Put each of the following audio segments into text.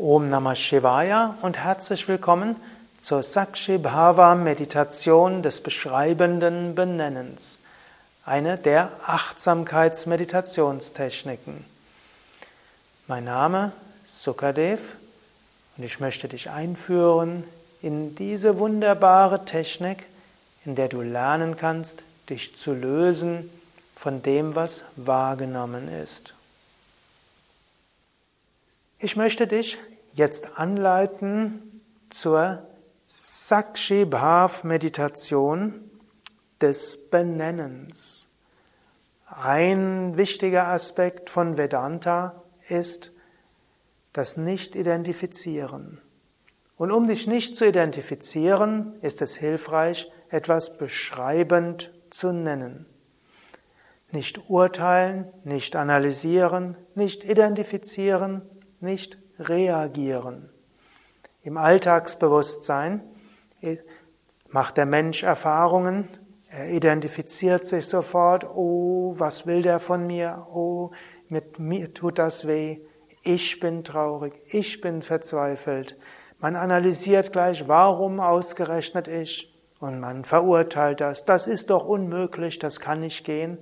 Om Namah Shivaya und herzlich willkommen zur Sakshi Bhava Meditation des beschreibenden Benennens, eine der Achtsamkeitsmeditationstechniken. Mein Name Sukadev und ich möchte dich einführen in diese wunderbare Technik, in der du lernen kannst, dich zu lösen von dem, was wahrgenommen ist. Ich möchte dich jetzt anleiten zur Sakshi Bhav Meditation des Benennens. Ein wichtiger Aspekt von Vedanta ist das Nicht-Identifizieren. Und um dich nicht zu identifizieren, ist es hilfreich, etwas beschreibend zu nennen. Nicht urteilen, nicht analysieren, nicht identifizieren, nicht reagieren. Im Alltagsbewusstsein macht der Mensch Erfahrungen, er identifiziert sich sofort, oh, was will der von mir? Oh, mit mir tut das weh. Ich bin traurig, ich bin verzweifelt. Man analysiert gleich, warum ausgerechnet ich? Und man verurteilt das. Das ist doch unmöglich, das kann nicht gehen.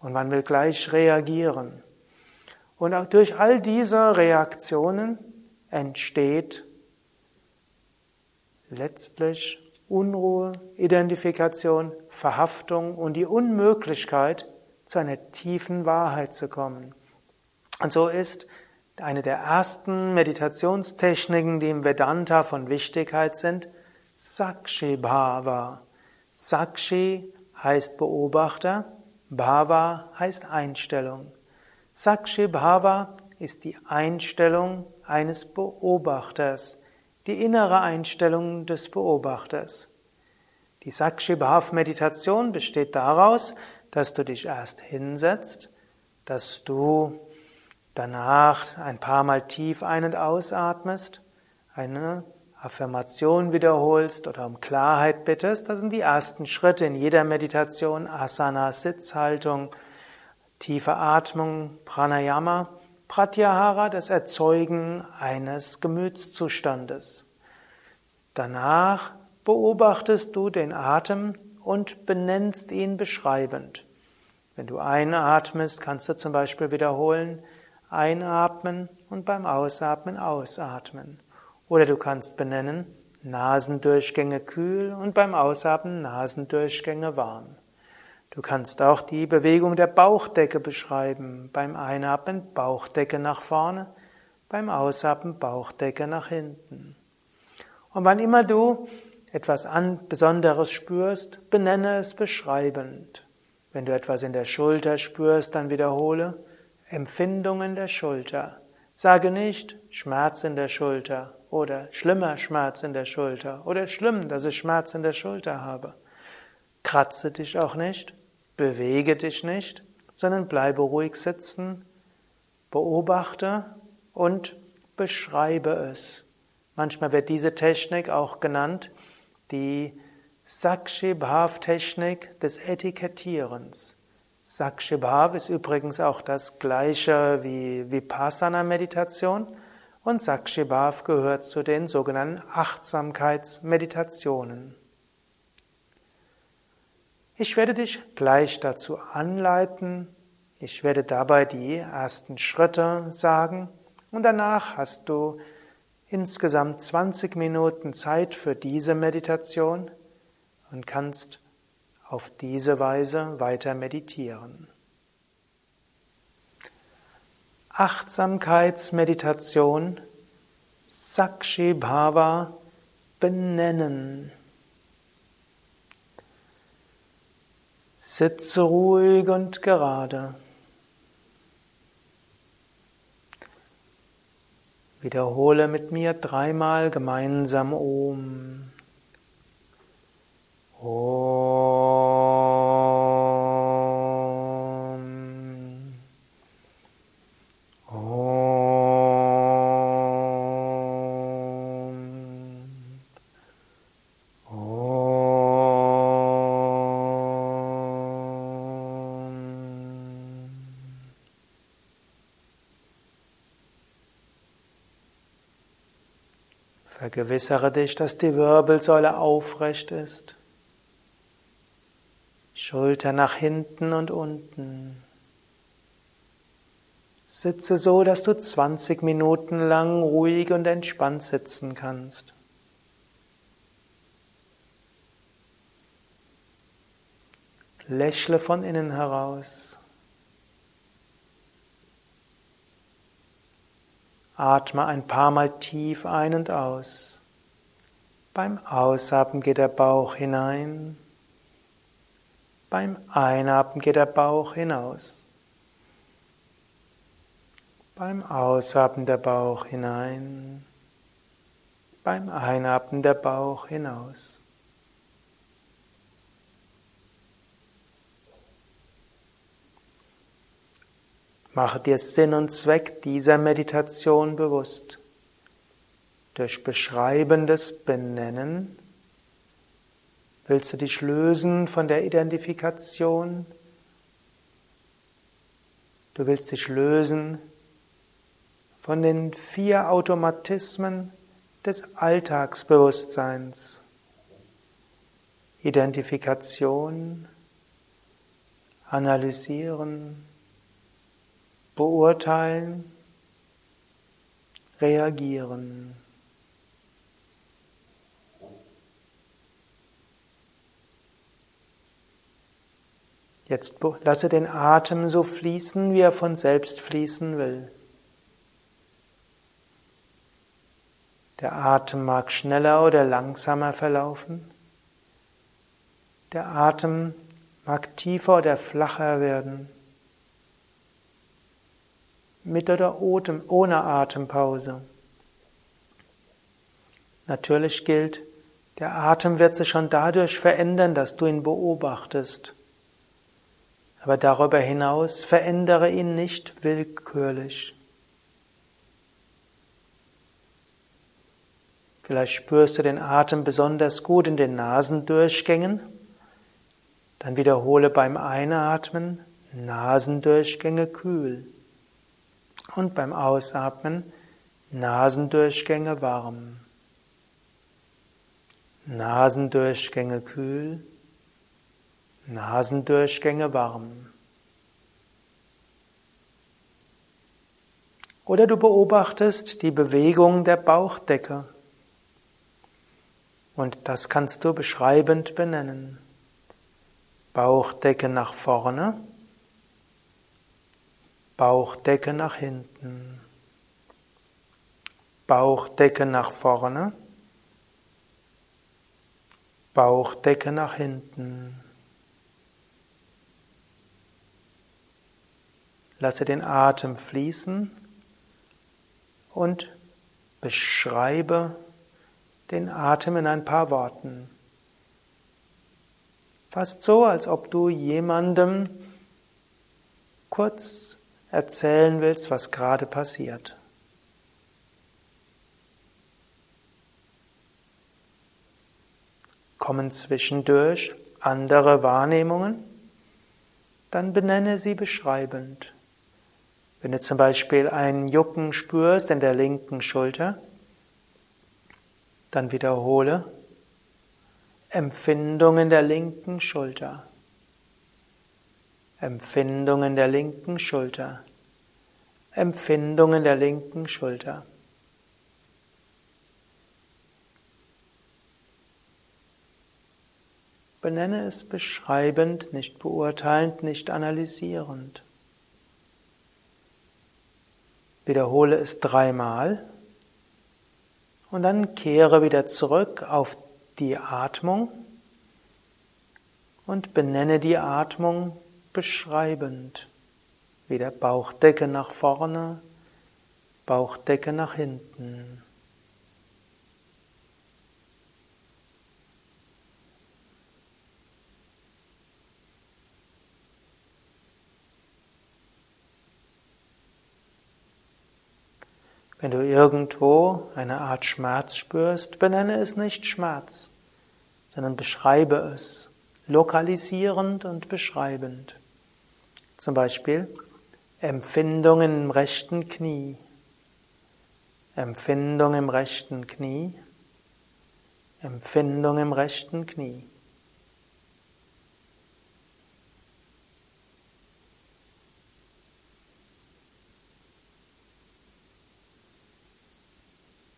Und man will gleich reagieren. Und auch durch all diese Reaktionen entsteht letztlich Unruhe, Identifikation, Verhaftung und die Unmöglichkeit, zu einer tiefen Wahrheit zu kommen. Und so ist eine der ersten Meditationstechniken, die im Vedanta von Wichtigkeit sind, Sakshi Bhava. Sakshi heißt Beobachter, Bhava heißt Einstellung. Sakshi Bhava ist die Einstellung eines Beobachters, die innere Einstellung des Beobachters. Die Sakshi Bhav Meditation besteht daraus, dass du dich erst hinsetzt, dass du danach ein paar Mal tief ein- und ausatmest, eine Affirmation wiederholst oder um Klarheit bittest. Das sind die ersten Schritte in jeder Meditation, Asana, Sitzhaltung, Tiefe Atmung, Pranayama, Pratyahara, das Erzeugen eines Gemütszustandes. Danach beobachtest du den Atem und benennst ihn beschreibend. Wenn du einatmest, kannst du zum Beispiel wiederholen, einatmen und beim Ausatmen ausatmen. Oder du kannst benennen, Nasendurchgänge kühl und beim Ausatmen Nasendurchgänge warm. Du kannst auch die Bewegung der Bauchdecke beschreiben. Beim Einatmen Bauchdecke nach vorne, beim Ausatmen Bauchdecke nach hinten. Und wann immer du etwas an Besonderes spürst, benenne es beschreibend. Wenn du etwas in der Schulter spürst, dann wiederhole Empfindungen der Schulter. Sage nicht Schmerz in der Schulter oder schlimmer Schmerz in der Schulter oder schlimm, dass ich Schmerz in der Schulter habe. Kratze dich auch nicht, Bewege dich nicht, sondern bleibe ruhig sitzen, beobachte und beschreibe es. Manchmal wird diese Technik auch genannt die Sakshi Bhav Technik des Etikettierens. Sakshi Bhav ist übrigens auch das gleiche wie Vipassana Meditation und Sakshi Bhav gehört zu den sogenannten Achtsamkeitsmeditationen. Ich werde dich gleich dazu anleiten. Ich werde dabei die ersten Schritte sagen und danach hast du insgesamt 20 Minuten Zeit für diese Meditation und kannst auf diese Weise weiter meditieren. Achtsamkeitsmeditation, Sakshi Bhava, benennen. Sitze ruhig und gerade. Wiederhole mit mir dreimal gemeinsam Om. Vergewissere dich, dass die Wirbelsäule aufrecht ist. Schulter nach hinten und unten. Sitze so, dass du 20 Minuten lang ruhig und entspannt sitzen kannst. Lächle von innen heraus. Atme ein paar Mal tief ein und aus. Beim Ausatmen geht der Bauch hinein. Beim Einatmen geht der Bauch hinaus. Beim Ausatmen der Bauch hinein. Beim Einatmen der Bauch hinaus. Mache dir Sinn und Zweck dieser Meditation bewusst. Durch beschreibendes Benennen willst du dich lösen von der Identifikation. Du willst dich lösen von den vier Automatismen des Alltagsbewusstseins. Identifikation, analysieren, beurteilen, reagieren. Jetzt lasse den Atem so fließen, wie er von selbst fließen will. Der Atem mag schneller oder langsamer verlaufen. Der Atem mag tiefer oder flacher werden mit oder ohne Atempause. Natürlich gilt, der Atem wird sich schon dadurch verändern, dass du ihn beobachtest. Aber darüber hinaus verändere ihn nicht willkürlich. Vielleicht spürst du den Atem besonders gut in den Nasendurchgängen. Dann wiederhole beim Einatmen Nasendurchgänge kühl und beim Ausatmen Nasendurchgänge warm. Nasendurchgänge kühl, Nasendurchgänge warm. Oder du beobachtest die Bewegung der Bauchdecke. Und das kannst du beschreibend benennen. Bauchdecke nach vorne, Bauchdecke nach hinten. Bauchdecke nach vorne. Bauchdecke nach hinten. Lasse den Atem fließen und beschreibe den Atem in ein paar Worten. Fast so, als ob du jemandem kurz erzählen willst, was gerade passiert. Kommen zwischendurch andere Wahrnehmungen, dann benenne sie beschreibend. Wenn du zum Beispiel ein Jucken spürst in der linken Schulter, dann wiederhole Empfindung in der linken Schulter. Empfindungen der linken Schulter. Empfindungen der linken Schulter. Benenne es beschreibend, nicht beurteilend, nicht analysierend. Wiederhole es dreimal und dann kehre wieder zurück auf die Atmung und benenne die Atmung beschreibend. Wieder Bauchdecke nach vorne, Bauchdecke nach hinten. Wenn du irgendwo eine Art Schmerz spürst, benenne es nicht Schmerz, sondern beschreibe es, lokalisierend und beschreibend. Zum Beispiel Empfindung im rechten Knie. Empfindung im rechten Knie. Empfindung im rechten Knie.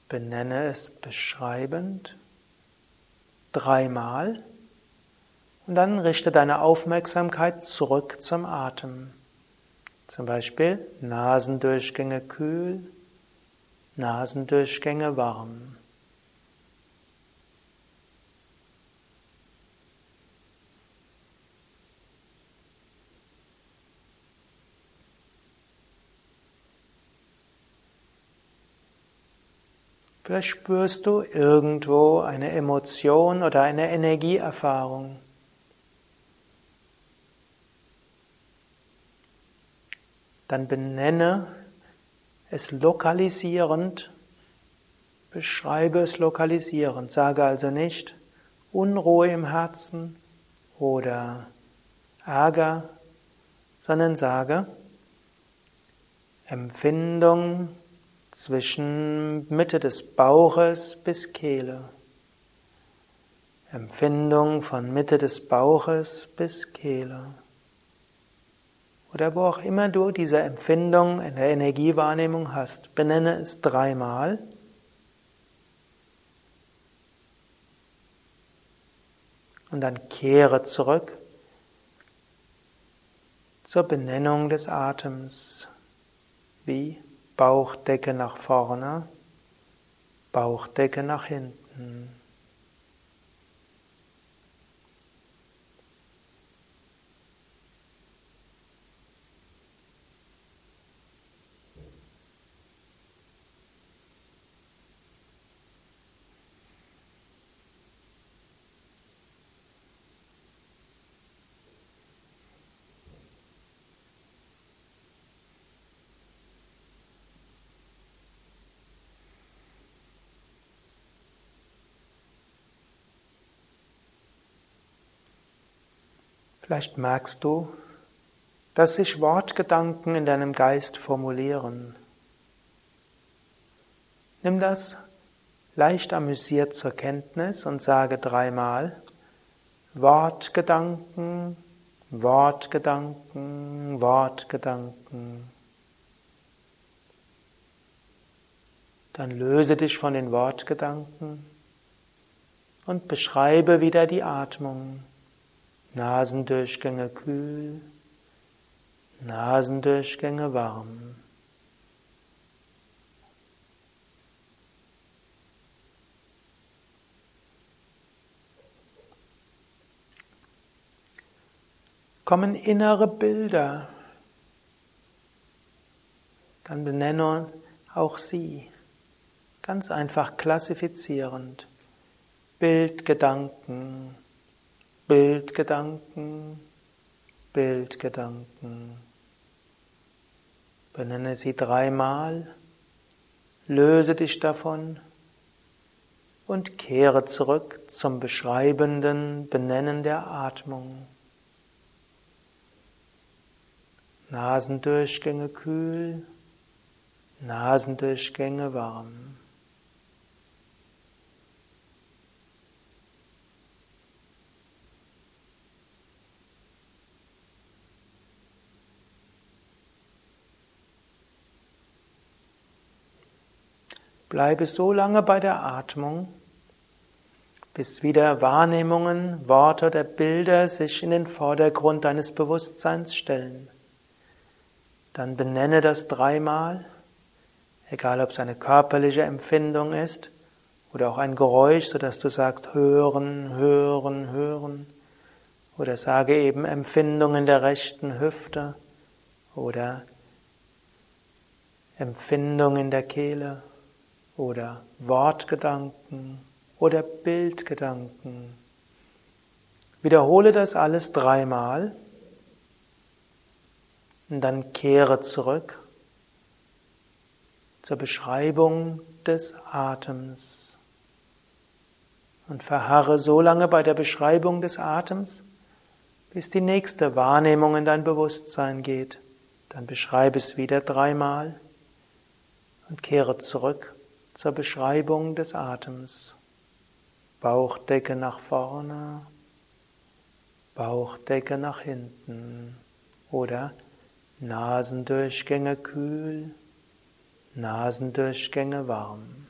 Benenne es beschreibend dreimal und dann richte deine Aufmerksamkeit zurück zum Atem. Zum Beispiel Nasendurchgänge kühl, Nasendurchgänge warm. Vielleicht spürst du irgendwo eine Emotion oder eine Energieerfahrung. Dann benenne es lokalisierend, beschreibe es lokalisierend. Sage also nicht Unruhe im Herzen oder Ärger, sondern sage Empfindung zwischen Mitte des Bauches bis Kehle. Empfindung von Mitte des Bauches bis Kehle. Oder wo auch immer du diese Empfindung in der Energiewahrnehmung hast, benenne es dreimal. Und dann kehre zurück zur Benennung des Atems. Wie? Bauchdecke nach vorne, Bauchdecke nach hinten. Vielleicht merkst du, dass sich Wortgedanken in deinem Geist formulieren. Nimm das leicht amüsiert zur Kenntnis und sage dreimal Wortgedanken, Wortgedanken, Wortgedanken. Dann löse dich von den Wortgedanken und beschreibe wieder die Atmung. Nasendurchgänge kühl, Nasendurchgänge warm. Kommen innere Bilder, dann benenne auch sie, ganz einfach klassifizierend. Bildgedanken, Bildgedanken, Bildgedanken. Benenne sie dreimal, löse dich davon und kehre zurück zum beschreibenden Benennen der Atmung. Nasendurchgänge kühl, Nasendurchgänge warm. Bleibe so lange bei der Atmung, bis wieder Wahrnehmungen, Worte oder Bilder sich in den Vordergrund deines Bewusstseins stellen. Dann benenne das dreimal, egal ob es eine körperliche Empfindung ist oder auch ein Geräusch, sodass du sagst hören, hören, hören. Oder sage eben Empfindungen der rechten Hüfte oder Empfindung in der Kehle oder Wortgedanken oder Bildgedanken. Wiederhole das alles dreimal und dann kehre zurück zur Beschreibung des Atems und verharre so lange bei der Beschreibung des Atems, bis die nächste Wahrnehmung in dein Bewusstsein geht. Dann beschreibe es wieder dreimal und kehre zurück zur Beschreibung des Atems. Bauchdecke nach vorne, Bauchdecke nach hinten oder Nasendurchgänge kühl, Nasendurchgänge warm.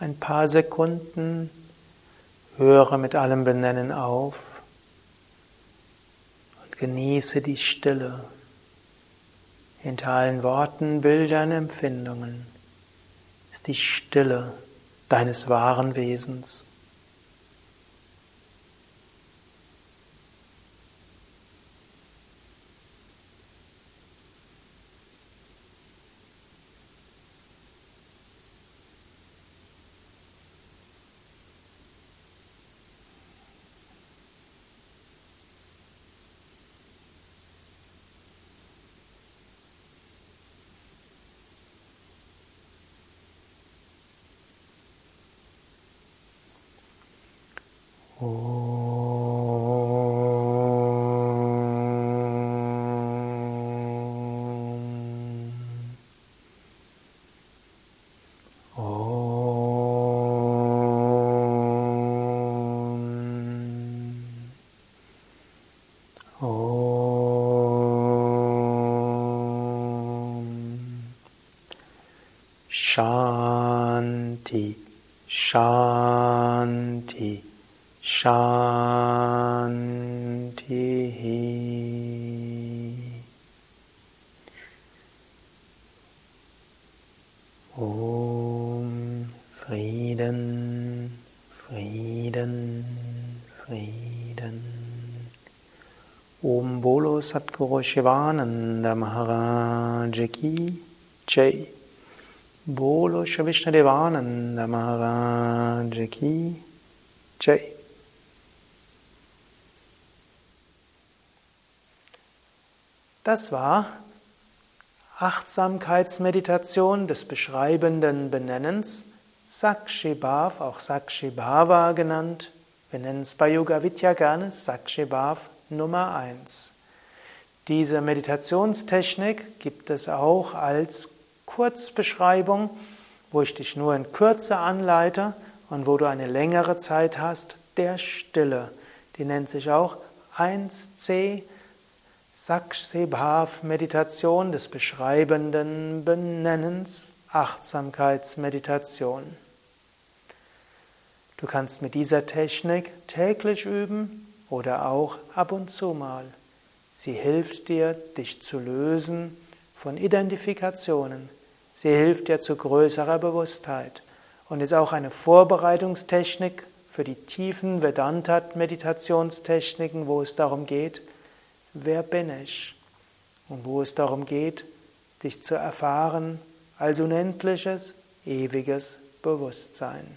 Ein paar Sekunden, höre mit allem Benennen auf. Und genieße die Stille. Hinter allen Worten, Bildern, Empfindungen ist die Stille deines wahren Wesens. 哦。Satguru Shivananda Maharaj Ki Jai. Bolo Shri Vishnadevananda Maharaj Ki Jai. Das war Achtsamkeitsmeditation des beschreibenden Benennens, Sakshibhav, auch Sakshibhava genannt. Wir nennen es bei Yoga Vidya gerne Sakshibhav Nummer 1. Diese Meditationstechnik gibt es auch als Kurzbeschreibung, wo ich dich nur in Kürze anleite und wo du eine längere Zeit hast, der Stille. Die nennt sich auch 1c Sakshibhav Meditation des beschreibenden Benennens, Achtsamkeitsmeditation. Du kannst mit dieser Technik täglich üben oder auch ab und zu mal. Sie hilft dir, dich zu lösen von Identifikationen. Sie hilft dir zu größerer Bewusstheit und ist auch eine Vorbereitungstechnik für die tiefen Vedanta-Meditationstechniken, wo es darum geht, wer bin ich? Und wo es darum geht, dich zu erfahren als unendliches, ewiges Bewusstsein.